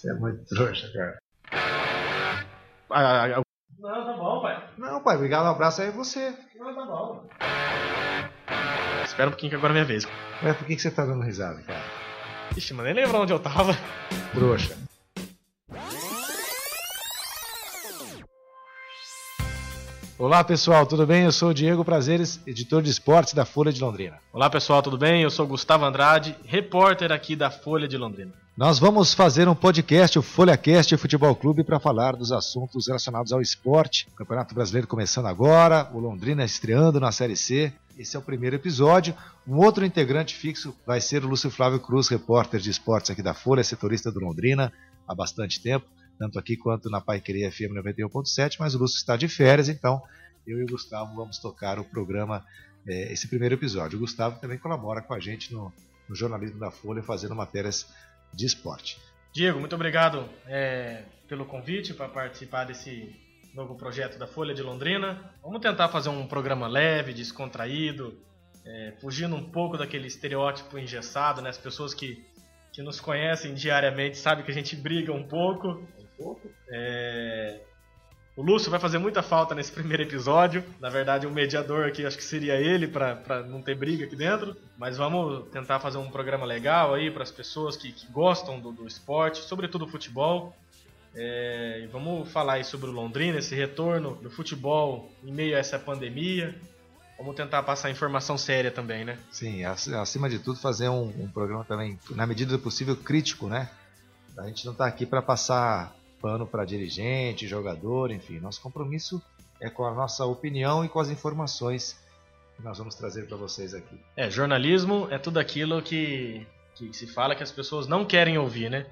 Você é muito trouxa, cara. Ah, ah, não, tá bom, pai. Não, pai, obrigado, um abraço aí você. Não, tá bom. Espera um pouquinho que agora é minha vez. Mas por que, que você tá dando risada, cara? Ixi, mas nem lembro onde eu tava. Trouxa. Olá pessoal, tudo bem? Eu sou o Diego Prazeres, editor de esportes da Folha de Londrina. Olá pessoal, tudo bem? Eu sou Gustavo Andrade, repórter aqui da Folha de Londrina. Nós vamos fazer um podcast, o FolhaCast Futebol Clube, para falar dos assuntos relacionados ao esporte. O Campeonato Brasileiro começando agora, o Londrina estreando na Série C. Esse é o primeiro episódio. Um outro integrante fixo vai ser o Lúcio Flávio Cruz, repórter de esportes aqui da Folha, setorista do Londrina há bastante tempo tanto aqui quanto na Paiqueria FM 91.7, mas o Lúcio está de férias, então eu e o Gustavo vamos tocar o programa, é, esse primeiro episódio. O Gustavo também colabora com a gente no, no jornalismo da Folha, fazendo matérias de esporte. Diego, muito obrigado é, pelo convite para participar desse novo projeto da Folha de Londrina. Vamos tentar fazer um programa leve, descontraído, é, fugindo um pouco daquele estereótipo engessado, né? As pessoas que, que nos conhecem diariamente sabem que a gente briga um pouco pouco. É... O Lúcio vai fazer muita falta nesse primeiro episódio. Na verdade, o mediador aqui acho que seria ele para não ter briga aqui dentro. Mas vamos tentar fazer um programa legal aí para as pessoas que, que gostam do, do, esporte, sobretudo o futebol. É, e vamos falar aí sobre o Londrina, esse retorno do futebol em meio a essa pandemia. Vamos tentar passar informação séria também, né? Sim, acima de tudo fazer um, um programa também, na medida do possível, crítico, né? A gente não está aqui para passar pano para dirigente, jogador, enfim. Nosso compromisso é com a nossa opinião e com as informações que nós vamos trazer para vocês aqui. É, jornalismo é tudo aquilo que, que se fala que as pessoas não querem ouvir, né?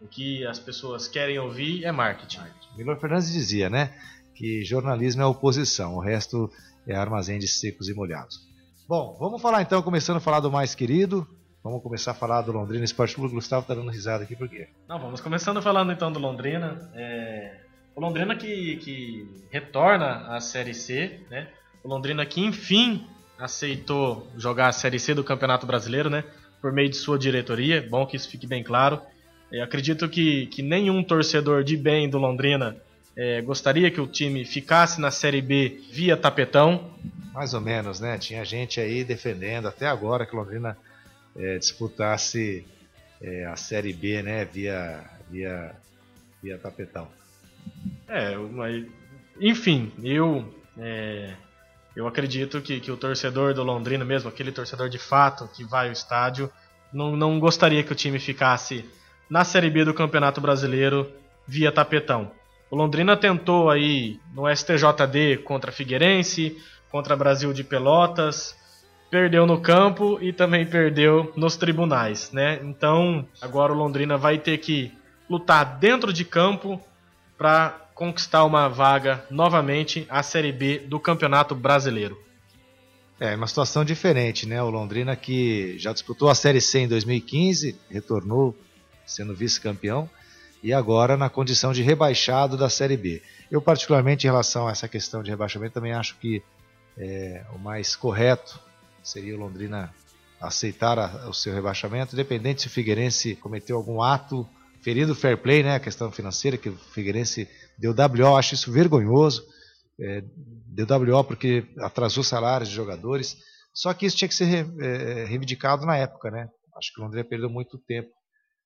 O que as pessoas querem ouvir é marketing. Milor Fernandes dizia, né, que jornalismo é oposição, o resto é armazém de secos e molhados. Bom, vamos falar então, começando a falar do mais querido, Vamos começar a falar do Londrina Esporte Clube. O Gustavo tá dando risada aqui por quê? Não, vamos começando falando então do Londrina. É... O Londrina que, que retorna à Série C, né? O Londrina que enfim aceitou jogar a Série C do Campeonato Brasileiro, né? Por meio de sua diretoria. Bom que isso fique bem claro. Eu acredito que, que nenhum torcedor de bem do Londrina é, gostaria que o time ficasse na Série B via tapetão. Mais ou menos, né? Tinha gente aí defendendo até agora que o Londrina é, disputasse é, a Série B, né, via, via, via tapetão. É, mas, enfim, eu é, eu acredito que, que o torcedor do Londrina mesmo, aquele torcedor de fato que vai ao estádio, não, não gostaria que o time ficasse na Série B do Campeonato Brasileiro via tapetão. O Londrina tentou aí no STJD contra Figueirense, contra Brasil de Pelotas, perdeu no campo e também perdeu nos tribunais, né? Então, agora o Londrina vai ter que lutar dentro de campo para conquistar uma vaga novamente à Série B do Campeonato Brasileiro. É, uma situação diferente, né? O Londrina que já disputou a Série C em 2015, retornou sendo vice-campeão e agora na condição de rebaixado da Série B. Eu, particularmente, em relação a essa questão de rebaixamento, também acho que é, o mais correto seria o Londrina aceitar a, o seu rebaixamento, independente se o Figueirense cometeu algum ato ferindo o fair play, né, a questão financeira, que o Figueirense deu WO, acho isso vergonhoso, é, deu WO porque atrasou salários de jogadores, só que isso tinha que ser é, reivindicado na época, né, acho que o Londrina perdeu muito tempo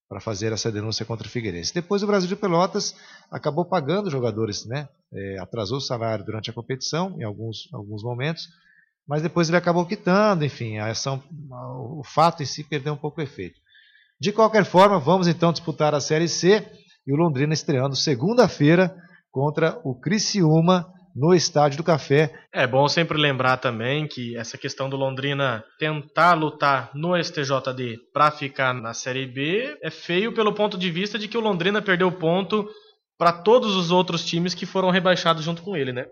para fazer essa denúncia contra o Figueirense. Depois o Brasil de Pelotas acabou pagando jogadores, né, é, atrasou o salário durante a competição, em alguns, alguns momentos, mas depois ele acabou quitando, enfim, a ação, o fato em si perdeu um pouco o efeito. De qualquer forma, vamos então disputar a Série C e o Londrina estreando segunda-feira contra o Criciúma no Estádio do Café. É bom sempre lembrar também que essa questão do Londrina tentar lutar no STJD para ficar na Série B é feio pelo ponto de vista de que o Londrina perdeu ponto para todos os outros times que foram rebaixados junto com ele, né?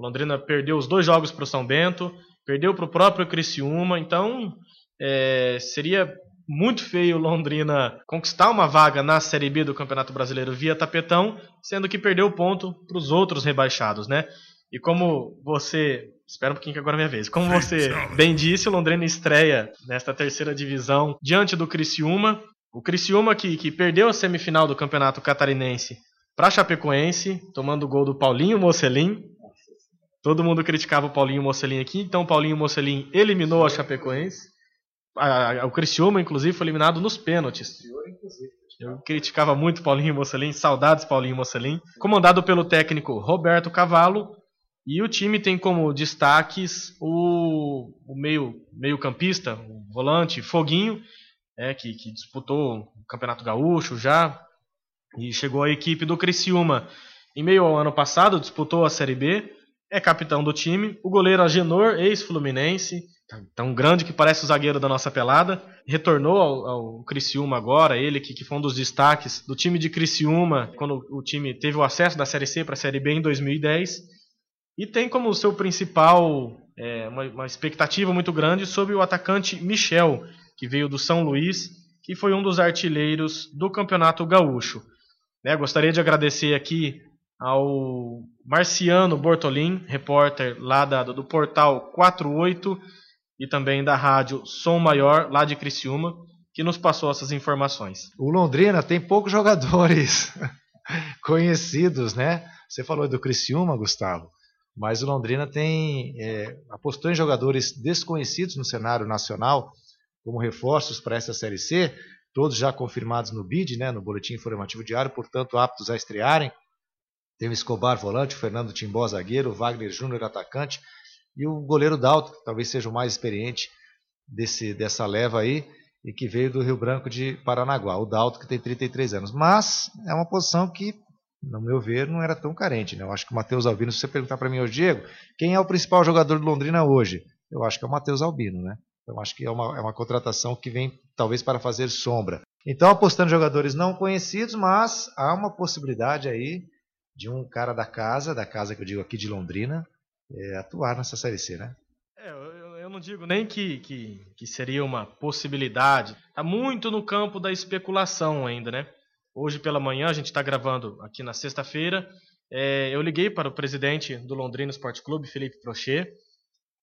O Londrina perdeu os dois jogos para o São Bento, perdeu para o próprio Criciúma, então é, seria muito feio Londrina conquistar uma vaga na Série B do Campeonato Brasileiro via tapetão, sendo que perdeu ponto para os outros rebaixados, né? E como você. Espera um pouquinho que agora é minha vez. Como você bem disse, o Londrina estreia nesta terceira divisão diante do Criciúma. O Criciúma que, que perdeu a semifinal do Campeonato Catarinense para Chapecoense, tomando o gol do Paulinho Mocelin. Todo mundo criticava o Paulinho Mocelin aqui, então o Paulinho Mocelin eliminou a Chapecoense. A, a, o Criciúma, inclusive, foi eliminado nos pênaltis. Eu criticava muito Paulinho Mocelin, saudades Paulinho Mocelin. Comandado pelo técnico Roberto Cavallo. E o time tem como destaques o, o meio, meio campista, o volante Foguinho, é, que, que disputou o Campeonato Gaúcho já, e chegou à equipe do Criciúma em meio ao ano passado, disputou a Série B, é capitão do time. O goleiro Agenor, ex-fluminense, tão grande que parece o zagueiro da nossa pelada, retornou ao, ao Criciúma agora, ele que, que foi um dos destaques do time de Criciúma, quando o time teve o acesso da Série C para a Série B em 2010, e tem como seu principal é, uma, uma expectativa muito grande sobre o atacante Michel, que veio do São Luís, que foi um dos artilheiros do Campeonato Gaúcho. Né, gostaria de agradecer aqui ao Marciano Bortolin, repórter lá da, do portal 48 e também da rádio Som Maior, lá de Criciúma, que nos passou essas informações. O Londrina tem poucos jogadores conhecidos, né? Você falou do Criciúma, Gustavo, mas o Londrina tem é, apostou em jogadores desconhecidos no cenário nacional como reforços para essa Série C, todos já confirmados no BID, né, no Boletim Informativo Diário, portanto aptos a estrearem. Tem o Escobar volante, o Fernando Timbó zagueiro, o Wagner Júnior atacante e o goleiro Dalto, que talvez seja o mais experiente desse, dessa leva aí e que veio do Rio Branco de Paranaguá, o Dalto que tem 33 anos. Mas é uma posição que, no meu ver, não era tão carente. Né? Eu acho que o Matheus Albino, se você perguntar para mim hoje, Diego, quem é o principal jogador do Londrina hoje? Eu acho que é o Matheus Albino, né? Então acho que é uma, é uma contratação que vem talvez para fazer sombra. Então apostando em jogadores não conhecidos, mas há uma possibilidade aí de um cara da casa, da casa que eu digo aqui de Londrina, é, atuar nessa Série C, né? É, eu, eu, não digo nem que, que, que seria uma possibilidade. Está muito no campo da especulação ainda, né? Hoje pela manhã, a gente está gravando aqui na sexta-feira, é, eu liguei para o presidente do Londrina Esporte Clube, Felipe Prochet,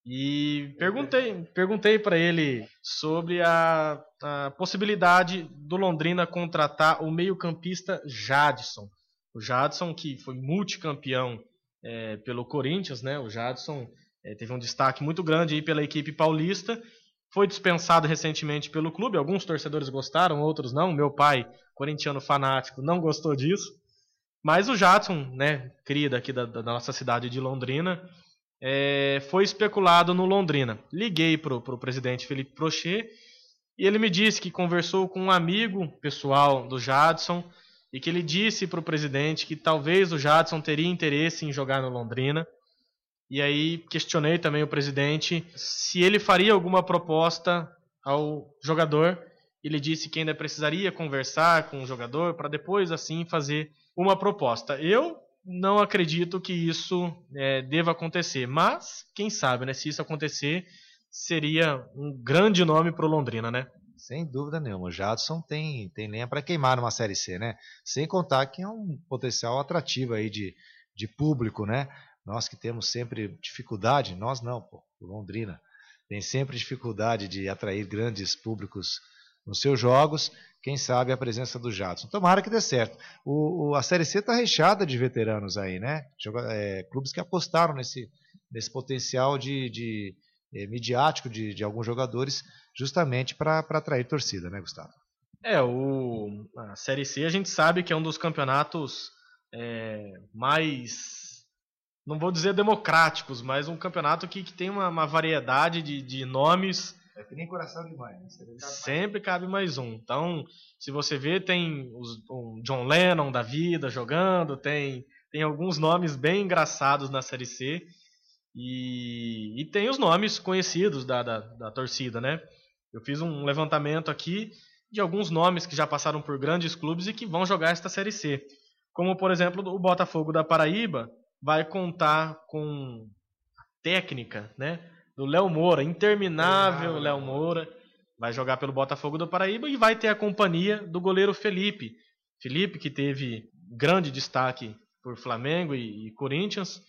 e perguntei, perguntei para ele sobre a, a, possibilidade do Londrina contratar o meio-campista Jadson. O Jadson, que foi multicampeão é, pelo Corinthians, né? O Jadson é, teve um destaque muito grande aí pela equipe paulista. Foi dispensado recentemente pelo clube. Alguns torcedores gostaram, outros não. Meu pai, corintiano fanático, não gostou disso. Mas o Jadson, né, cria daqui da, da nossa cidade de Londrina, é, foi especulado no Londrina. Liguei para o presidente Felipe Prochet e ele me disse que conversou com um amigo pessoal do Jadson e que ele disse para o presidente que talvez o Jadson teria interesse em jogar no Londrina. E aí questionei também o presidente se ele faria alguma proposta ao jogador. Ele disse que ainda precisaria conversar com o jogador para depois assim fazer uma proposta. Eu não acredito que isso é, deva acontecer, mas quem sabe, né? Se isso acontecer, seria um grande nome para o Londrina, né? Sem dúvida nenhuma. O Jadson tem, tem lenha para queimar numa Série C, né? Sem contar que é um potencial atrativo aí de, de público, né? Nós que temos sempre dificuldade, nós não, pô, Londrina, tem sempre dificuldade de atrair grandes públicos nos seus jogos. Quem sabe a presença do Jadson. Tomara que dê certo. O, o a Série C está recheada de veteranos aí, né? Joga, é, clubes que apostaram nesse, nesse potencial de, de é, midiático de, de alguns jogadores justamente para atrair torcida, né, Gustavo? É, o, a Série C a gente sabe que é um dos campeonatos é, mais, não vou dizer democráticos, mas um campeonato que, que tem uma, uma variedade de, de nomes. É que nem coração demais. Né? Sempre, cabe, Sempre mais. cabe mais um. Então, se você vê, tem os, o John Lennon da vida jogando, tem, tem alguns nomes bem engraçados na Série C. E, e tem os nomes conhecidos da, da, da torcida, né? Eu fiz um levantamento aqui de alguns nomes que já passaram por grandes clubes e que vão jogar esta Série C. Como, por exemplo, o Botafogo da Paraíba vai contar com a técnica né, do Léo Moura, interminável Léo Moura. Vai jogar pelo Botafogo da Paraíba e vai ter a companhia do goleiro Felipe. Felipe, que teve grande destaque por Flamengo e, e Corinthians.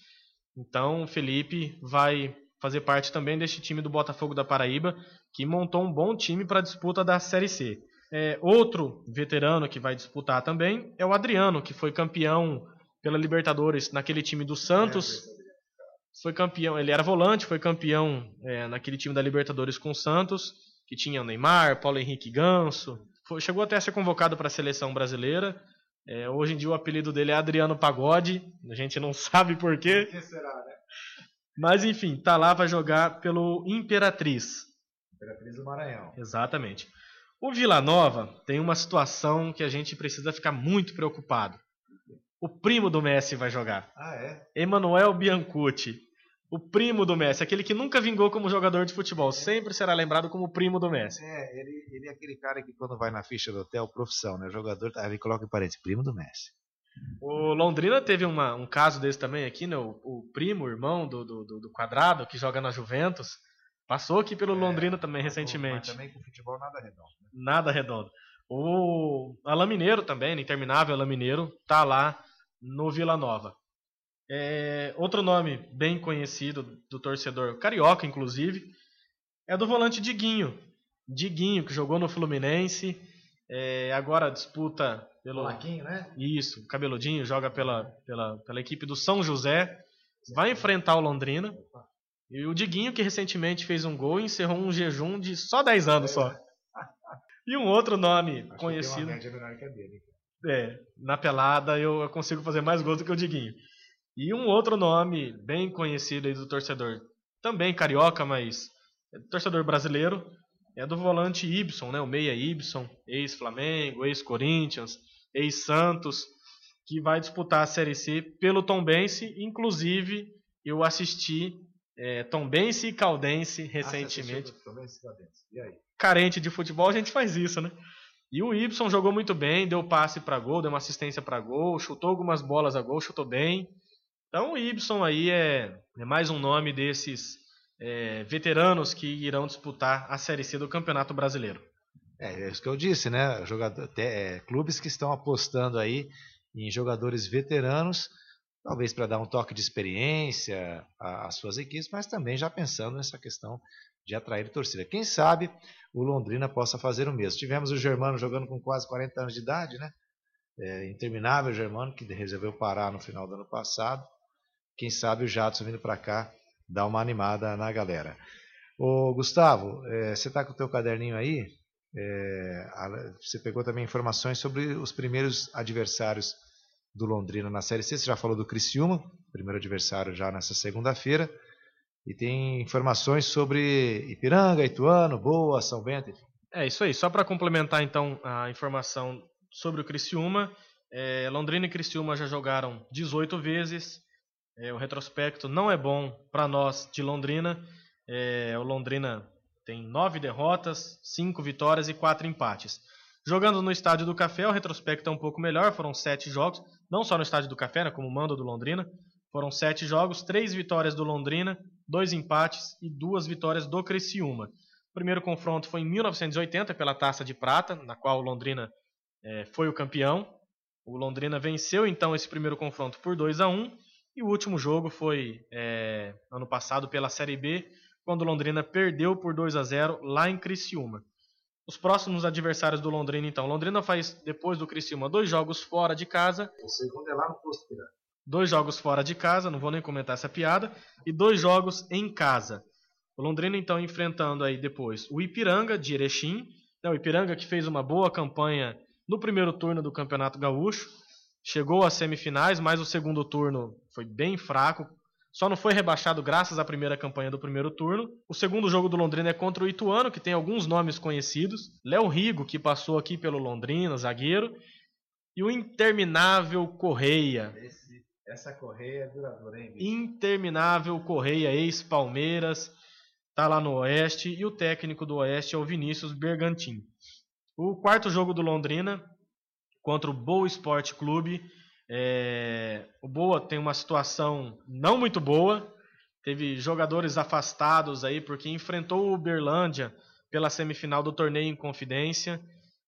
Então, Felipe vai fazer parte também deste time do Botafogo da Paraíba, que montou um bom time para a disputa da Série C. É, outro veterano que vai disputar também é o Adriano, que foi campeão pela Libertadores naquele time do Santos. Foi campeão, ele era volante, foi campeão é, naquele time da Libertadores com o Santos, que tinha o Neymar, Paulo Henrique Ganso. Foi, chegou até a ser convocado para a seleção brasileira. É, hoje em dia o apelido dele é Adriano Pagode, a gente não sabe por quê. Por que será, né? Mas enfim, tá lá, vai jogar pelo Imperatriz. Imperatriz do Maranhão. Exatamente. O Vila Nova tem uma situação que a gente precisa ficar muito preocupado. O primo do Messi vai jogar. Ah, é? Emanuel Biancucci. O primo do Messi, aquele que nunca vingou como jogador de futebol, sempre será lembrado como o primo do Messi. É, ele, ele é aquele cara que quando vai na ficha do hotel, profissão, né? O jogador, aí ele coloca em parênteses, primo do Messi. O Londrina teve uma, um caso desse também aqui, né? O, o primo, o irmão do, do, do, Quadrado, que joga na Juventus, passou aqui pelo é, Londrina também recentemente. Mas também com futebol nada redondo. Né? Nada redondo. O Alain Mineiro também, né? interminável Alain Mineiro, tá lá no Vila Nova. É, outro nome bem conhecido do torcedor carioca, inclusive, é do volante Diguinho. Diguinho, que jogou no Fluminense, é, agora disputa pelo. Laquinho, né? Isso, cabeludinho, joga pela, pela, pela equipe do São José, vai enfrentar o Londrina. E o Diguinho, que recentemente fez um gol, encerrou um jejum de só 10 anos só. E um outro nome Acho conhecido. Que tem uma menor que a dele. É, na pelada eu consigo fazer mais gols do que o Diguinho. E um outro nome bem conhecido aí do torcedor, também carioca, mas é torcedor brasileiro, é do volante Ibson, né? O meia Ibson, ex-Flamengo, ex-Corinthians, ex-Santos, que vai disputar a Série C pelo Tombense. Inclusive, eu assisti é, Tombense e Caldense Ah, recentemente. Tombense e Caldense. E aí? Carente de futebol, a gente faz isso, né? E o Y jogou muito bem, deu passe para gol, deu uma assistência para gol, chutou algumas bolas a gol, chutou bem. Então o Y aí é, é mais um nome desses é, veteranos que irão disputar a Série C do Campeonato Brasileiro. É, é isso que eu disse, né? Jogador, até, é, clubes que estão apostando aí em jogadores veteranos, talvez para dar um toque de experiência às suas equipes, mas também já pensando nessa questão de atrair torcida. Quem sabe o Londrina possa fazer o mesmo. Tivemos o Germano jogando com quase 40 anos de idade, né? É, interminável Germano, que resolveu parar no final do ano passado. Quem sabe o Jadson vindo para cá dar uma animada na galera. Ô, Gustavo, é, você está com o teu caderninho aí? É, você pegou também informações sobre os primeiros adversários do Londrina na Série C. Você já falou do Criciúma, primeiro adversário já nessa segunda-feira. E tem informações sobre Ipiranga, Ituano, Boa, São Bento. É isso aí. Só para complementar então a informação sobre o Criciúma, é, Londrina e Criciúma já jogaram 18 vezes. É, o retrospecto não é bom para nós de Londrina. É, o Londrina tem nove derrotas, cinco vitórias e quatro empates. Jogando no Estádio do Café, o retrospecto é um pouco melhor, foram sete jogos, não só no Estádio do Café, né, como mando do Londrina, foram sete jogos, três vitórias do Londrina, dois empates e duas vitórias do Criciúma. O primeiro confronto foi em 1980 pela Taça de Prata, na qual o Londrina é, foi o campeão. O Londrina venceu então esse primeiro confronto por 2 a 1 e o último jogo foi é, ano passado pela Série B, quando o Londrina perdeu por 2 a 0 lá em Criciúma. Os próximos adversários do Londrina, então. Londrina faz, depois do Criciúma, dois jogos fora de casa. O segundo é lá no Posto Piranga. Dois jogos fora de casa, não vou nem comentar essa piada. E dois jogos em casa. O Londrina, então, enfrentando aí depois o Ipiranga, de Erechim. Né, o Ipiranga que fez uma boa campanha no primeiro turno do Campeonato Gaúcho. Chegou às semifinais, mas o segundo turno foi bem fraco. Só não foi rebaixado graças à primeira campanha do primeiro turno. O segundo jogo do Londrina é contra o Ituano, que tem alguns nomes conhecidos. Léo Rigo, que passou aqui pelo Londrina, zagueiro. E o interminável Correia. Esse, essa Correia é duradoura, hein? Interminável Correia, ex-Palmeiras. Tá lá no Oeste. E o técnico do Oeste é o Vinícius Bergantin. O quarto jogo do Londrina contra o Boa Esporte Clube. É, o Boa tem uma situação não muito boa. Teve jogadores afastados aí porque enfrentou o Uberlândia pela semifinal do torneio em Confidência.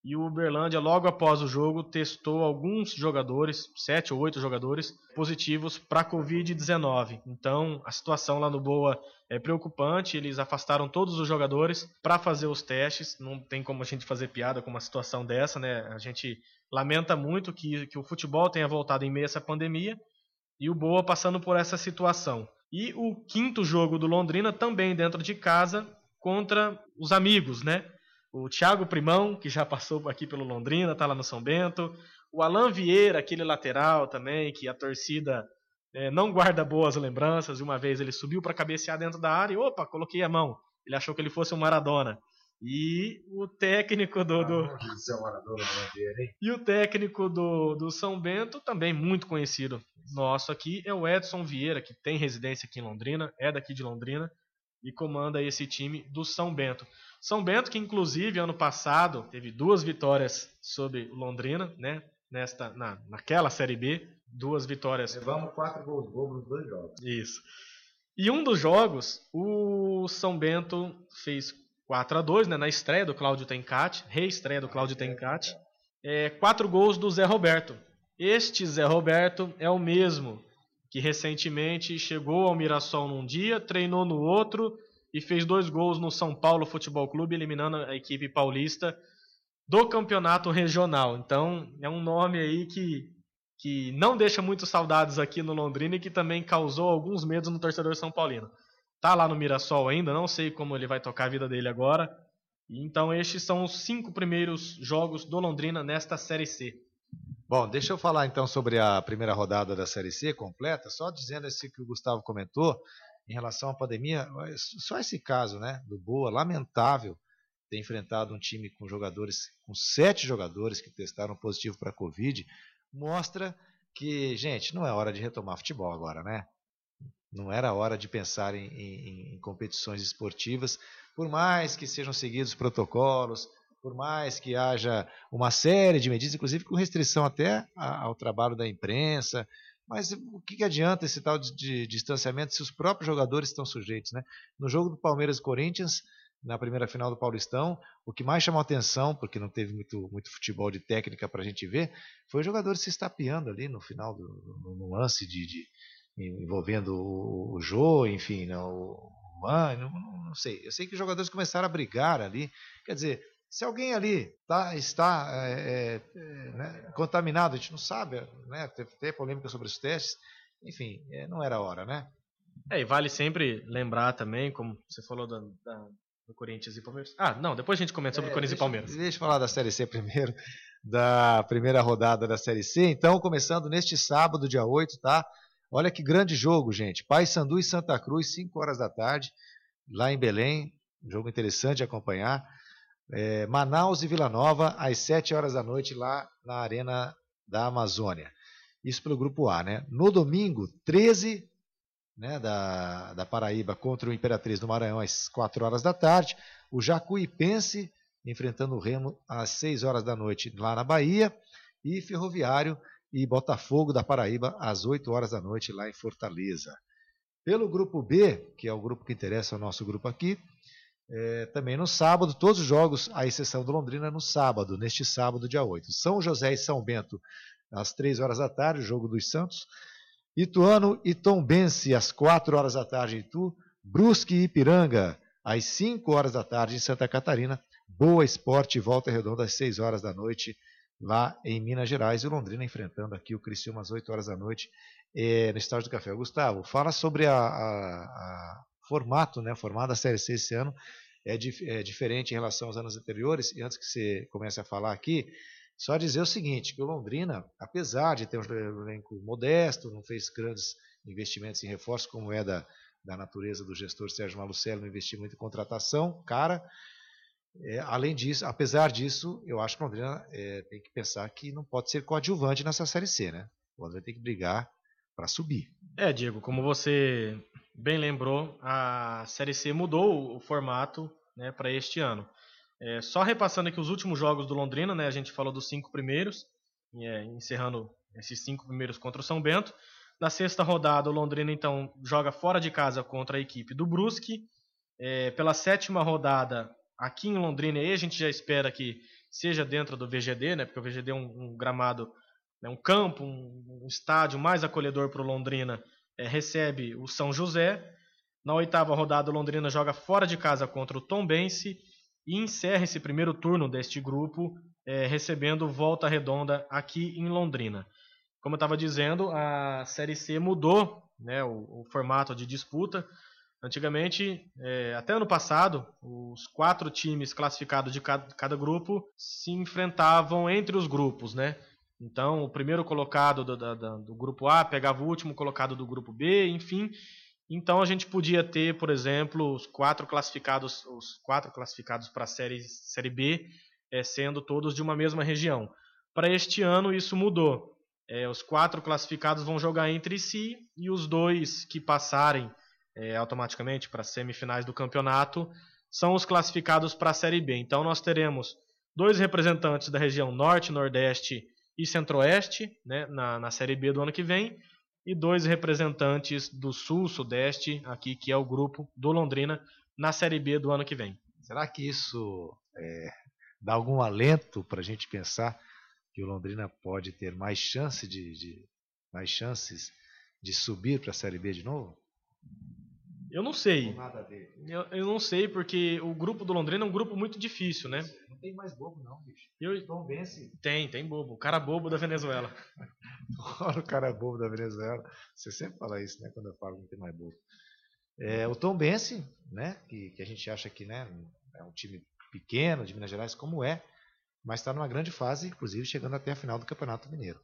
E o Uberlândia, logo após o jogo, testou alguns jogadores, sete ou oito jogadores, positivos para a Covid-19. Então, a situação lá no Boa é preocupante. Eles afastaram todos os jogadores para fazer os testes. Não tem como a gente fazer piada com uma situação dessa, né? A gente lamenta muito que, que o futebol tenha voltado em meio a essa pandemia e o Boa passando por essa situação. E o quinto jogo do Londrina também dentro de casa contra os amigos, né? O Thiago Primão, que já passou aqui pelo Londrina, está lá no São Bento, o Alan Vieira, aquele lateral também, que a torcida é, não guarda boas lembranças, e uma vez ele subiu para cabecear dentro da área e, opa, coloquei a mão. Ele achou que ele fosse um Maradona. E o técnico do. do... Ah, e o técnico do, do São Bento, também muito conhecido nosso aqui, é o Edson Vieira, que tem residência aqui em Londrina, é daqui de Londrina, e comanda esse time do São Bento. São Bento, que inclusive ano passado teve duas vitórias sobre Londrina, né? Nesta, na, naquela Série B, duas vitórias. Levamos quatro gols gol nos dois jogos. Isso. E um dos jogos, o São Bento fez 4 a 2 né, na estreia do Cláudio Tencati, reestreia do Cláudio Tencati. É, quatro gols do Zé Roberto. Este Zé Roberto é o mesmo que recentemente chegou ao Mirassol num dia, treinou no outro e fez dois gols no São Paulo Futebol Clube, eliminando a equipe paulista do campeonato regional. Então, é um nome aí que, que não deixa muito saudades aqui no Londrina e que também causou alguns medos no torcedor são paulino. Tá lá no Mirassol ainda, não sei como ele vai tocar a vida dele agora. Então, estes são os cinco primeiros jogos do Londrina nesta Série C. Bom, deixa eu falar então sobre a primeira rodada da Série C completa, só dizendo esse que o Gustavo comentou em relação à pandemia, só esse caso, né, do Boa, lamentável ter enfrentado um time com jogadores, com sete jogadores que testaram positivo para a Covid, mostra que, gente, não é hora de retomar futebol agora, né? Não era hora de pensar em, em, em competições esportivas, por mais que sejam seguidos protocolos, por mais que haja uma série de medidas, inclusive com restrição até ao trabalho da imprensa, mas o que, adianta esse tal de, de, distanciamento se os próprios jogadores estão sujeitos? Né? No jogo do Palmeiras e Corinthians, na primeira final do Paulistão, o que mais chamou atenção, porque não teve muito, muito futebol de técnica para a gente ver, foi os jogadores se estapeando ali no final do no, no lance de, de, envolvendo o, o Jô, enfim, não, né, o Mano, não, não sei. Eu sei que os jogadores começaram a brigar ali. Quer dizer, se alguém ali tá, está é, é, né, contaminado, a gente não sabe, né, teve, teve polêmica sobre os testes, enfim, é, não era hora, né? É, e vale sempre lembrar também, como você falou da, da, do Corinthians e Palmeiras. Ah, não, depois a gente comenta sobre é, Corinthians deixa, e Palmeiras. Deixa eu falar da Série C primeiro, da primeira rodada da Série C. Então, começando neste sábado, dia 8, tá? Olha que grande jogo, gente. Paysandu e Santa Cruz, 5 horas da tarde, lá em Belém. Um jogo interessante de acompanhar é, Manaus e Vila Nova, às 7 horas da noite, lá na Arena da Amazônia. Isso pelo grupo A, né? No domingo, 13 né, da, da Paraíba contra o Imperatriz do Maranhão, às 4 horas da tarde. O Jacuipense enfrentando o Remo às 6 horas da noite lá na Bahia. E Ferroviário e Botafogo da Paraíba às 8 horas da noite lá em Fortaleza. Pelo grupo B, que é o grupo que interessa ao nosso grupo aqui, é, também no sábado, todos os jogos, à exceção do Londrina, no sábado, neste sábado, dia 8. São José e São Bento, às 3 horas da tarde, jogo dos Santos. Ituano e Tombense, às 4 horas da tarde em Itu. Brusque e Ipiranga, às 5 horas da tarde em Santa Catarina. Boa Esporte e Volta Redonda, às 6 horas da noite, lá em Minas Gerais. E o Londrina enfrentando aqui o Criciúma às 8 horas da noite, é, no Estádio do Café. Gustavo, fala sobre a, a, a formato, né, formato da Série C esse ano é, dif é, diferente em relação aos anos anteriores. E antes que você comece a falar aqui, só dizer o seguinte, que o Londrina, apesar de ter um elenco modesto, não fez grandes investimentos em reforço, como é da, da natureza do gestor Sérgio Malucelli, investiu muito em contratação, cara, é, além disso, apesar disso, eu acho que o Londrina é, tem que pensar que não pode ser coadjuvante nessa Série C, né? O Londrina tem que brigar para subir. É, Diego, como você bem lembrou, a Série C mudou o formato né, para este ano. É, só repassando aqui os últimos jogos do Londrina, né, a gente falou dos cinco primeiros, é, encerrando esses cinco primeiros contra o São Bento. Na sexta rodada, o Londrina então joga fora de casa contra a equipe do Brusque. É, pela sétima rodada, aqui em Londrina, aí a gente já espera que, seja dentro do VGD, né, porque o VGD é um, um gramado, né, um campo, um, um estádio mais acolhedor para o Londrina, é, recebe o São José. Na oitava rodada, o Londrina joga fora de casa contra o Tombense e encerra esse primeiro turno deste grupo é, recebendo volta redonda aqui em Londrina. Como eu estava dizendo, a Série C mudou né, o, o formato de disputa. Antigamente, é, até ano passado, os quatro times classificados de cada, cada, grupo se enfrentavam entre os grupos, né? Então, o primeiro colocado do, do, do, grupo A pegava o último colocado do grupo B, enfim. Então, a gente podia ter, por exemplo, os quatro classificados, os quatro classificados para a série, série B, é, sendo todos de uma mesma região. Para este ano, isso mudou. É, os quatro classificados vão jogar entre si e os dois que passarem é, automaticamente para as semifinais do campeonato são os classificados para a Série B. Então nós teremos dois representantes da região Norte, Nordeste e Centro-Oeste né, na, na Série B do ano que vem e dois representantes do Sul, Sudeste, aqui que é o grupo do Londrina na Série B do ano que vem. Será que isso é, dá algum alento para a gente pensar que o Londrina pode ter mais chance de, de mais chances de subir para a Série B de novo? Eu não sei. Eu, eu, não sei, porque o grupo do Londrina é um grupo muito difícil, né? Não tem mais bobo, não, bicho. Eu... Tom Bense. Tem, tem bobo. O cara bobo da Venezuela. Olha o cara bobo da Venezuela. Você sempre fala isso, né? Quando eu falo que não tem mais bobo. É, o Tom Bense, né? Que, que a gente acha que né, é um time pequeno de Minas Gerais, como é, mas está numa grande fase, inclusive chegando até a final do Campeonato Mineiro.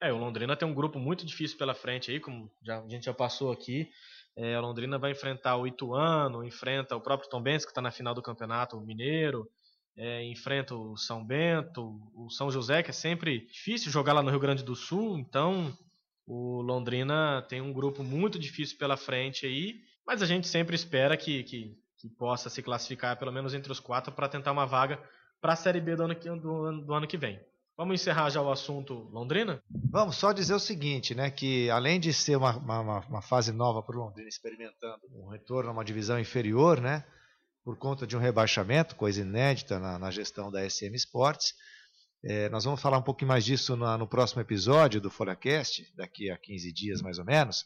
É, o Londrina tem um grupo muito difícil pela frente aí, como já, a gente já passou aqui. É, a Londrina vai enfrentar o Ituano, enfrenta o próprio Tom Benz, que está na final do Campeonato Mineiro, é, enfrenta o São Bento, o São José, que é sempre difícil jogar lá no Rio Grande do Sul, então o Londrina tem um grupo muito difícil pela frente aí, mas a gente sempre espera que, que, que possa se classificar pelo menos entre os quatro para tentar uma vaga para a Série B do ano, do, do ano que vem. Vamos encerrar já o assunto Londrina? Vamos só dizer o seguinte, né? Que além de ser uma, uma, uma fase nova para o Londrina, experimentando um retorno a uma divisão inferior, né? Por conta de um rebaixamento, coisa inédita na, na gestão da SM Sports. É, nós vamos falar um pouquinho mais disso na, no próximo episódio do FolhaCast, daqui a 15 dias mais ou menos.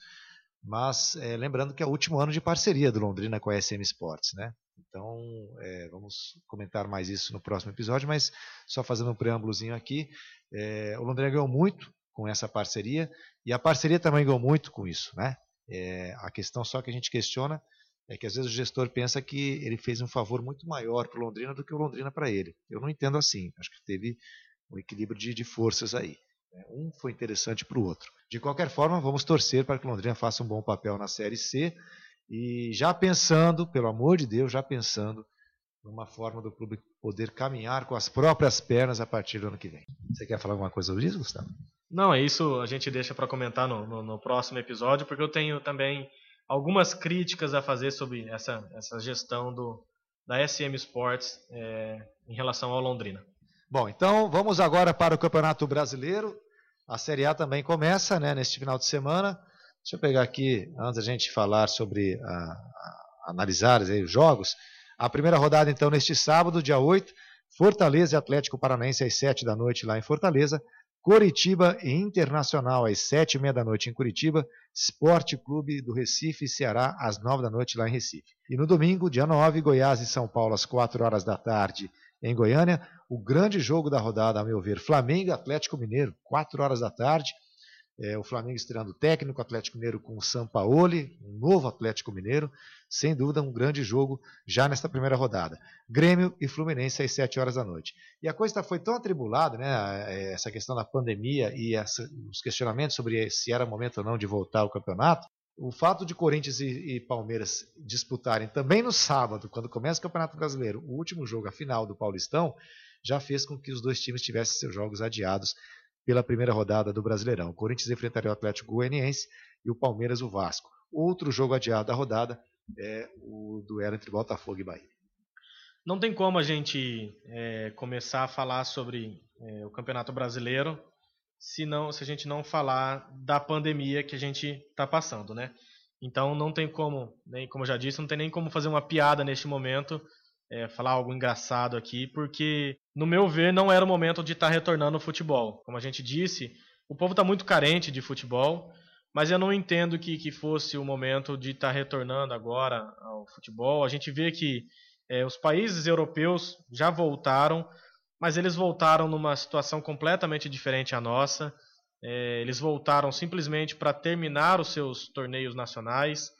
Mas é, lembrando que é o último ano de parceria do Londrina com a SM Sports, né? Então, é, vamos comentar mais isso no próximo episódio, mas só fazendo um preâmbulozinho aqui, é, o Londrina ganhou muito com essa parceria e a parceria também ganhou muito com isso, né? É, a questão só que a gente questiona é que às vezes o gestor pensa que ele fez um favor muito maior para o Londrina do que o Londrina para ele. Eu não entendo assim. Acho que teve um equilíbrio de, de forças aí. Né? Um foi interessante para o outro. De qualquer forma, vamos torcer para que o Londrina faça um bom papel na Série C e já pensando, pelo amor de Deus, já pensando numa forma do clube poder caminhar com as próprias pernas a partir do ano que vem. Você quer falar alguma coisa sobre isso, Gustavo? Não, é isso a gente deixa para comentar no, no, no, próximo episódio, porque eu tenho também algumas críticas a fazer sobre essa, essa gestão do, da SM Sports é, em relação ao Londrina. Bom, então vamos agora para o Campeonato Brasileiro. A Série A também começa né, neste final de semana. Deixa eu pegar aqui, antes da gente falar sobre, a, a, analisar aí, os jogos. A primeira rodada, então, neste sábado, dia 8, Fortaleza e Atlético Paranaense às 7 da noite lá em Fortaleza. Coritiba e Internacional às 7 e meia da noite em Curitiba. Esporte Clube do Recife e Ceará às 9 da noite lá em Recife. E no domingo, dia 9, Goiás e São Paulo às 4 horas da tarde em Goiânia. O grande jogo da rodada, a meu ver, Flamengo e Atlético Mineiro, 4 horas da tarde. É, o Flamengo estreando técnico, Atlético Mineiro com o Sampaoli, um novo Atlético Mineiro, sem dúvida um grande jogo já nesta primeira rodada. Grêmio e Fluminense às 7 horas da noite. E a coisa foi tão atribulada, né, é, essa questão da pandemia e essa, os questionamentos sobre se era momento ou não de voltar ao campeonato, o fato de Corinthians e, e, Palmeiras disputarem também no sábado, quando começa o Campeonato Brasileiro, o último jogo, a final do Paulistão, já fez com que os dois times tivessem seus jogos adiados pela primeira rodada do Brasileirão. O Corinthians enfrentaria o Atlético Goianiense e o Palmeiras o Vasco. Outro jogo adiado da rodada é o duelo entre Botafogo e Bahia. Não tem como a gente é, começar a falar sobre é, o Campeonato Brasileiro se, não, se a gente não falar da pandemia que a gente está passando, né? Então não tem como, nem como eu já disse, não tem nem como fazer uma piada neste momento é, falar algo engraçado aqui, porque, no meu ver, não era o momento de estar tá retornando ao futebol. Como a gente disse, o povo está muito carente de futebol, mas eu não entendo que, que fosse o momento de estar tá retornando agora ao futebol. A gente vê que é, os países europeus já voltaram, mas eles voltaram numa situação completamente diferente à nossa. É, eles voltaram simplesmente para terminar os seus torneios nacionais.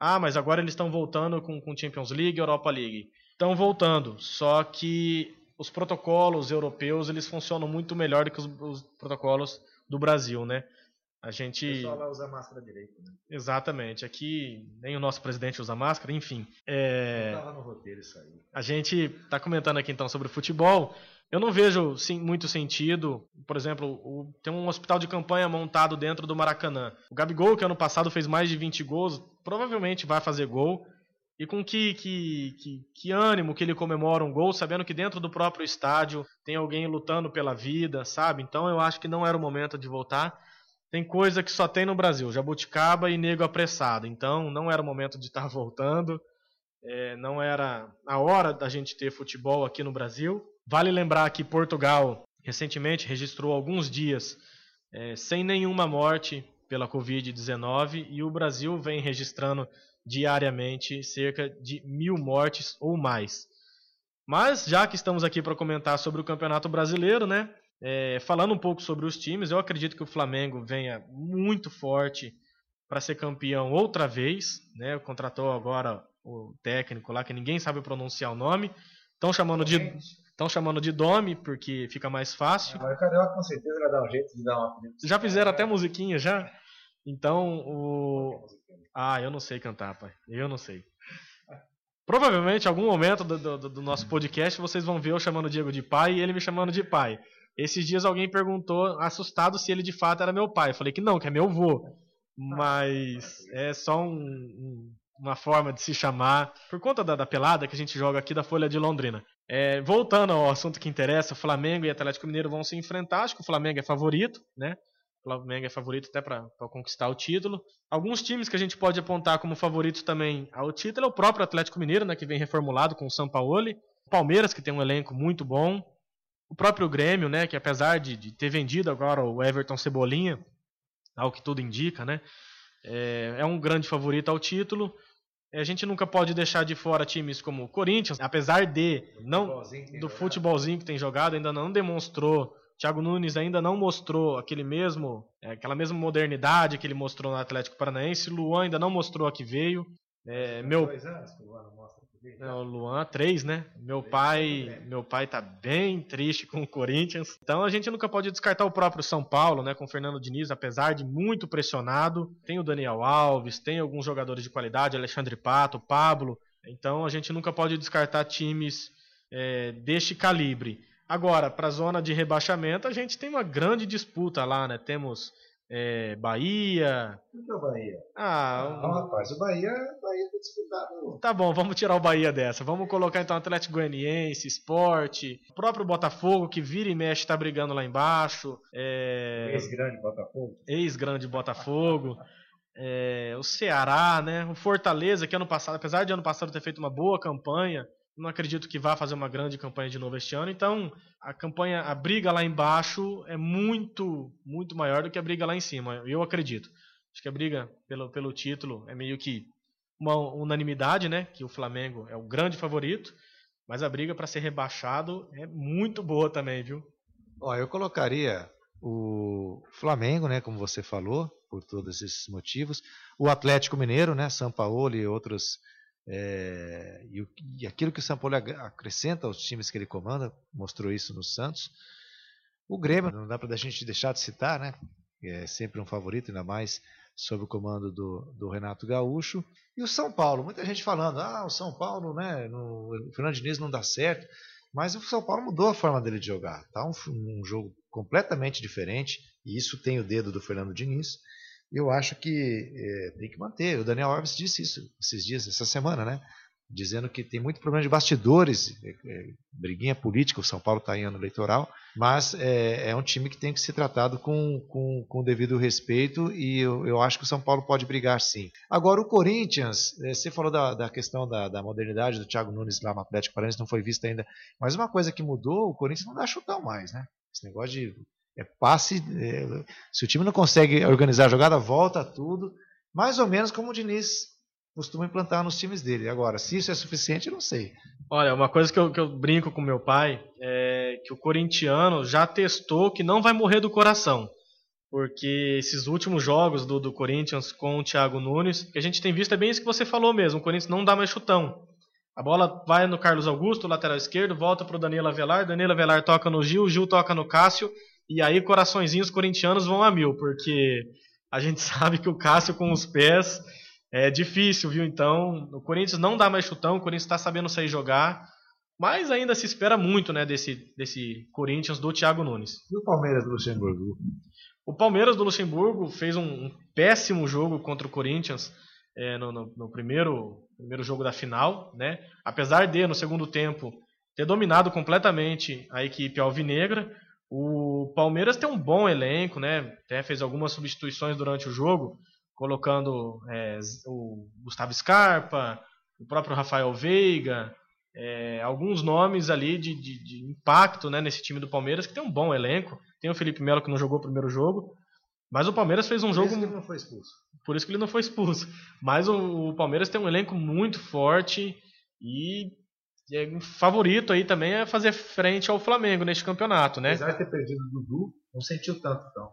Ah, mas agora eles estão voltando com, com Champions League, Europa League. Estão voltando, só que os protocolos europeus eles funcionam muito melhor do que os, os protocolos do Brasil, né? A gente. O pessoal lá usa máscara direito, né? Exatamente. Aqui nem o nosso presidente usa máscara, enfim. É... Não tava no roteiro isso aí. A gente está comentando aqui então sobre futebol. Eu não vejo sim, muito sentido, por exemplo, o, tem um hospital de campanha montado dentro do Maracanã. O Gabigol, que ano passado fez mais de 20 gols, provavelmente vai fazer gol. E com que, que, que, que ânimo que ele comemora um gol, sabendo que dentro do próprio estádio tem alguém lutando pela vida, sabe? Então eu acho que não era o momento de voltar. Tem coisa que só tem no Brasil, jabuticaba e nego apressado. Então não era o momento de estar voltando. É, não era a hora da gente ter futebol aqui no Brasil. Vale lembrar que Portugal recentemente registrou alguns dias é, sem nenhuma morte pela Covid-19 e o Brasil vem registrando diariamente cerca de mil mortes ou mais. Mas já que estamos aqui para comentar sobre o Campeonato Brasileiro, né? É, falando um pouco sobre os times, eu acredito que o Flamengo venha muito forte para ser campeão outra vez. Né? Contratou agora o técnico lá, que ninguém sabe pronunciar o nome. Estão chamando de. Estão chamando de Domi, porque fica mais fácil. O Carioca com certeza vai dar um jeito de dar uma. Já fizeram até musiquinha já? Então o. Ah, eu não sei cantar, pai. Eu não sei. Provavelmente, em algum momento do, do, do, nosso podcast, vocês vão ver eu chamando o Diego de pai e ele me chamando de pai. Esses dias alguém perguntou, assustado, se ele de fato era meu pai. Eu falei que não, que é meu vô. Mas é só um, uma forma de se chamar. Por conta da, da, pelada que a gente joga aqui da Folha de Londrina. É, voltando ao assunto que interessa, Flamengo e Atlético Mineiro vão se enfrentar. Acho que o Flamengo é favorito, né? O Flamengo é favorito até para conquistar o título. Alguns times que a gente pode apontar como favoritos também ao título é o próprio Atlético Mineiro, né, que vem reformulado com o São Paulo. Palmeiras, que tem um elenco muito bom. O próprio Grêmio, né, que apesar de, de ter vendido agora o Everton Cebolinha, ao que tudo indica, né, é, é um grande favorito ao título. É, a gente nunca pode deixar de fora times como o Corinthians, apesar de não do futebolzinho que tem jogado, ainda não demonstrou. Thiago Nunes ainda não mostrou aquele mesmo, é, aquela mesma modernidade que ele mostrou no Atlético Paranaense. Luan ainda não mostrou a que veio. É, meu dois anos que o Luan mostra não, o Luan, três, né? Meu pai, meu pai tá bem triste com o Corinthians. Então a gente nunca pode descartar o próprio São Paulo, né? Com o Fernando Diniz, apesar de muito pressionado. Tem o Daniel Alves, tem alguns jogadores de qualidade, Alexandre Pato, Pablo. Então a gente nunca pode descartar times é, deste calibre. Agora, para a zona de rebaixamento, a gente tem uma grande disputa lá, né? Temos é, Bahia. Por que o Bahia? Ah, não, rapaz, o Bahia, Bahia tá disputado. Tá bom, vamos tirar o Bahia dessa. Vamos colocar então Atlético Goianiense, Esporte, o próprio Botafogo, que vira e mexe tá brigando lá embaixo. É... Ex-grande Botafogo. Ex-grande Botafogo. é, o Ceará, né? O Fortaleza, que ano passado, apesar de ano passado ter feito uma boa campanha, não acredito que vá fazer uma grande campanha de novo este ano. Então, a campanha, a briga lá embaixo é muito, muito maior do que a briga lá em cima. Eu acredito. Acho que a briga pelo, pelo título é meio que uma unanimidade, né? Que o Flamengo é o grande favorito. Mas a briga para ser rebaixado é muito boa também, viu? Ó, eu colocaria o Flamengo, né? Como você falou, por todos esses motivos. O Atlético Mineiro, né? São Paulo e outros é, e, e, aquilo que o São Paulo acrescenta aos times que ele comanda, mostrou isso no Santos. O Grêmio, não dá para a gente deixar de citar, né? É sempre um favorito, ainda mais sob o comando do, do, Renato Gaúcho. E o São Paulo, muita gente falando, ah, o São Paulo, né? No, o Fernando Diniz não dá certo. Mas o São Paulo mudou a forma dele de jogar. Tá um, um jogo completamente diferente, e isso tem o dedo do Fernando Diniz eu acho que é, tem que manter. O Daniel Alves disse isso esses dias, essa semana, né? dizendo que tem muito problema de bastidores, é, é, briguinha política, o São Paulo está em ano eleitoral, mas é, um time que tem que ser tratado com, com, com devido respeito e eu, eu, acho que o São Paulo pode brigar sim. Agora, o Corinthians, você falou da, da questão da, da, modernidade do Thiago Nunes lá no Atlético Paranaense, não foi vista ainda, mas uma coisa que mudou, o Corinthians não dá chutão mais, né? Esse negócio de é, passe, é, se o time não consegue organizar a jogada, volta tudo, mais ou menos como o Diniz costuma implantar nos times dele. Agora, se isso é suficiente, eu não sei. Olha, uma coisa que eu, que eu brinco com meu pai é que o corintiano já testou que não vai morrer do coração. Porque esses últimos jogos do, do Corinthians com o Thiago Nunes, que a gente tem visto é bem isso que você falou mesmo. O Corinthians não dá mais chutão. A bola vai no Carlos Augusto, lateral esquerdo, volta para o Danilo Avelar. Danilo Avelar toca no Gil, Gil toca no Cássio. E aí, coraçõezinhos corintianos vão a mil, porque a gente sabe que o Cássio com os pés é difícil, viu? Então, o Corinthians não dá mais chutão, o Corinthians está sabendo sair jogar, mas ainda se espera muito, né, desse, desse Corinthians do Thiago Nunes. E o Palmeiras do Luxemburgo? O Palmeiras do Luxemburgo fez um, um péssimo jogo contra o Corinthians é, no, no, no, primeiro, primeiro jogo da final, né? Apesar de, no segundo tempo, ter dominado completamente a equipe alvinegra, o Palmeiras tem um bom elenco, né? Até fez algumas substituições durante o jogo, colocando é, o Gustavo Scarpa, o próprio Rafael Veiga, é, alguns nomes ali de, de, de, impacto né, nesse time do Palmeiras, que tem um bom elenco. Tem o Felipe Melo que não jogou o primeiro jogo, mas o Palmeiras fez um Por jogo. Por isso que ele não foi expulso. Por isso que ele não foi expulso. Mas o, o Palmeiras tem um elenco muito forte e é um favorito aí também é fazer frente ao Flamengo neste campeonato, né? Apesar de ter perdido o Dudu, não sentiu tanto então.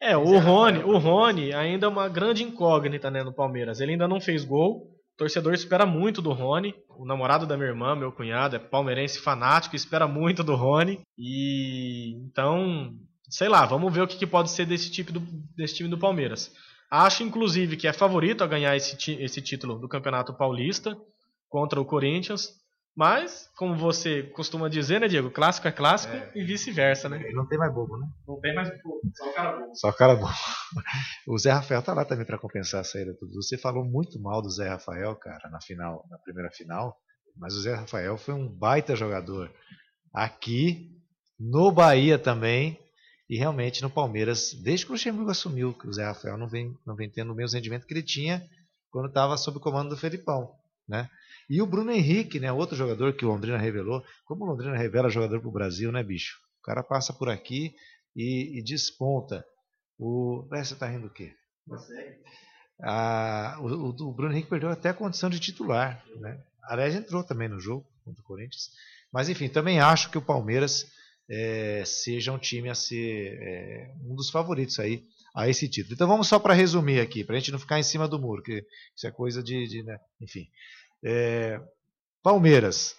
É, o Rony, o Rony ainda é uma grande incógnita né, no Palmeiras. Ele ainda não fez gol. O torcedor espera muito do Rony. O namorado da minha irmã, meu cunhado, é palmeirense fanático, espera muito do Rony. E então, sei lá, vamos ver o que, que pode ser desse, tipo do, desse time do Palmeiras. Acho, inclusive, que é favorito a ganhar esse, esse título do Campeonato Paulista contra o Corinthians. Mas, como você costuma dizer, né, Diego? Clássico é clássico é. e vice-versa, né? Não tem mais bobo, né? Não tem mais bobo, só o cara bobo. Só o cara bobo. O Zé Rafael tá lá também para compensar a saída tudo. Você falou muito mal do Zé Rafael, cara, na final, na primeira final, mas o Zé Rafael foi um baita jogador. Aqui, no Bahia também, e realmente no Palmeiras, desde que o Luxemburgo assumiu que o Zé Rafael não vem, não vem tendo o mesmo rendimento que ele tinha quando estava sob o comando do Felipão, né? E o Bruno Henrique, né, outro jogador que o Londrina revelou. Como o Londrina revela jogador para o Brasil, né, bicho? O cara passa por aqui e, e desponta. O... É, você tá rindo o quê? Você. Ah, o, o, Bruno Henrique perdeu até a condição de titular. Né? Aliás, entrou também no jogo contra o Corinthians. Mas enfim, também acho que o Palmeiras é, seja um time a ser é, um dos favoritos aí a esse título. Então vamos só para resumir aqui, para a gente não ficar em cima do muro, que isso é coisa de, de né? enfim. É, Palmeiras,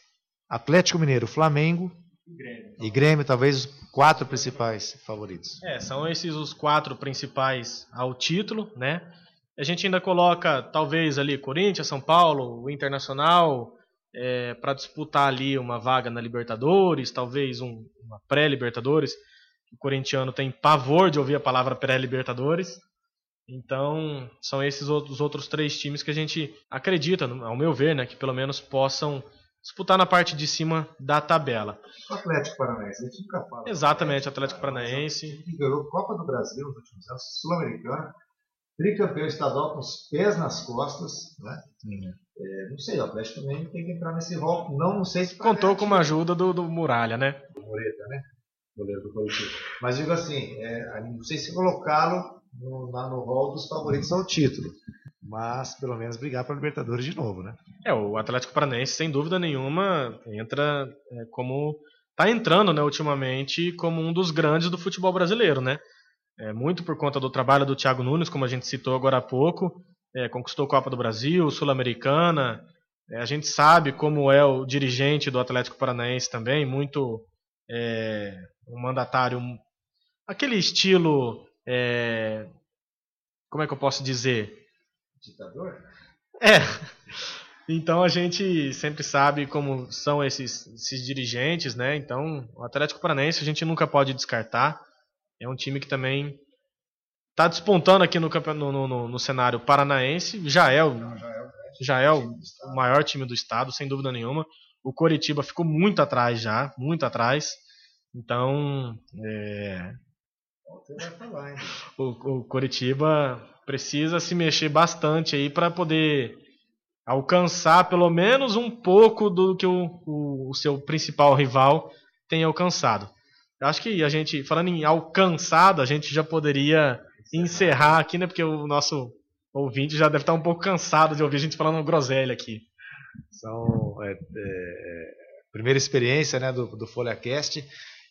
Atlético Mineiro, Flamengo Grêmio. e Grêmio, talvez os quatro principais favoritos. É, são esses os quatro principais ao título, né? A gente ainda coloca talvez ali Corinthians, São Paulo, o Internacional é, para disputar ali uma vaga na Libertadores, talvez um, uma pré-Libertadores. O corintiano tem pavor de ouvir a palavra pré-Libertadores. Então, são esses outros, outros três times que a gente acredita, ao meu ver, né, que pelo menos possam disputar na parte de cima da tabela. O Atlético Paranaense, a gente nunca fala. Exatamente, o Atlético Paranaense. Que ganhou Copa do Brasil nos últimos anos, Sul-Americana, tricampeão estadual com os pés nas costas, né? É, não sei, o Atlético também tem que entrar nesse rol. Não, não sei se. Contou com uma ajuda do, do Muralha, né? Do Mureta, né? Goleiro do. Mas digo assim, é, não sei se colocá-lo no, lá no rol dos favoritos ao título. Mas pelo menos brigar para Libertadores de novo, né? É, o Atlético Paranaense, sem dúvida nenhuma, entra é, como. está entrando, né, ultimamente, como um dos grandes do futebol brasileiro, né? É, muito por conta do trabalho do Thiago Nunes, como a gente citou agora há pouco. É, conquistou a Copa do Brasil, Sul-Americana. É, a gente sabe como é o dirigente do Atlético Paranaense também, muito é, um mandatário, aquele estilo é, como é que eu posso dizer? Ditador? É. Então a gente sempre sabe como são esses, esses dirigentes, né? Então o Atlético Paranaense a gente nunca pode descartar. É um time que também está despontando aqui no, no, no, no, cenário paranaense. Já é o, Não, já é o já é o, o maior time do estado, sem dúvida nenhuma. O Coritiba ficou muito atrás já, muito atrás. Então, é, o, o Coritiba precisa se mexer bastante aí para poder alcançar pelo menos um pouco do que o, o, o seu principal rival tem alcançado. Eu acho que a gente, falando em alcançado, a gente já poderia encerrar aqui, né? Porque o nosso ouvinte já deve estar um pouco cansado de ouvir a gente falando groselha aqui. São é, é, primeira experiência né, do, do FolhaCast.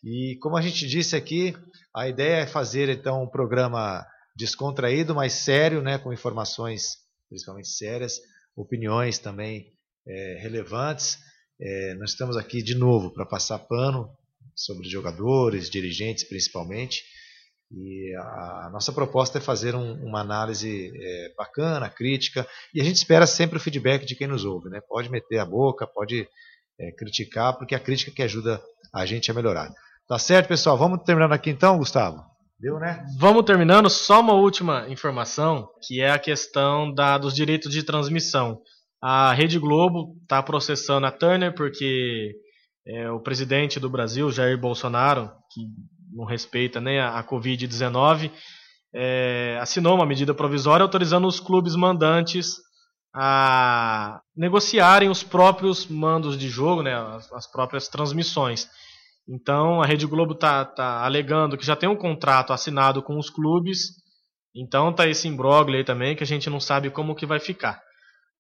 E como a gente disse aqui, a ideia é fazer então um programa descontraído, mas sério, né, com informações principalmente sérias, opiniões também é, relevantes. É, nós estamos aqui de novo para passar pano sobre jogadores, dirigentes principalmente. E a, nossa proposta é fazer um, uma análise é, bacana, crítica, e a gente espera sempre o feedback de quem nos ouve. Né? Pode meter a boca, pode é, criticar, porque é a crítica que ajuda a gente a melhorar. Tá certo, pessoal? Vamos terminando aqui então, Gustavo? Deu, né? Vamos terminando. Só uma última informação, que é a questão da, dos direitos de transmissão. A Rede Globo está processando a Turner porque é, o presidente do Brasil, Jair Bolsonaro, que não respeita nem a, a Covid-19, é, assinou uma medida provisória autorizando os clubes mandantes a negociarem os próprios mandos de jogo, né, as, as próprias transmissões. Então a Rede Globo está tá alegando que já tem um contrato assinado com os clubes, então tá esse imbróglio aí também que a gente não sabe como que vai ficar.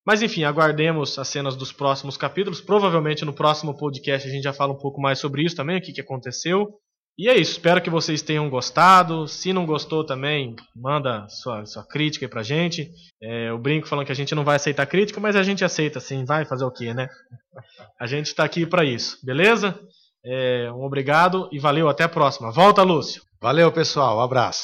Mas enfim, aguardemos as cenas dos próximos capítulos. Provavelmente no próximo podcast a gente já fala um pouco mais sobre isso também, o que, que aconteceu. E é isso, espero que vocês tenham gostado. Se não gostou também, manda sua, sua crítica aí pra gente. É, o Brinco falando que a gente não vai aceitar crítica, mas a gente aceita sim, vai fazer o quê, né? A gente está aqui para isso, beleza? É, um obrigado e valeu, até a próxima. Volta, Lúcio. Valeu, pessoal, um abraço.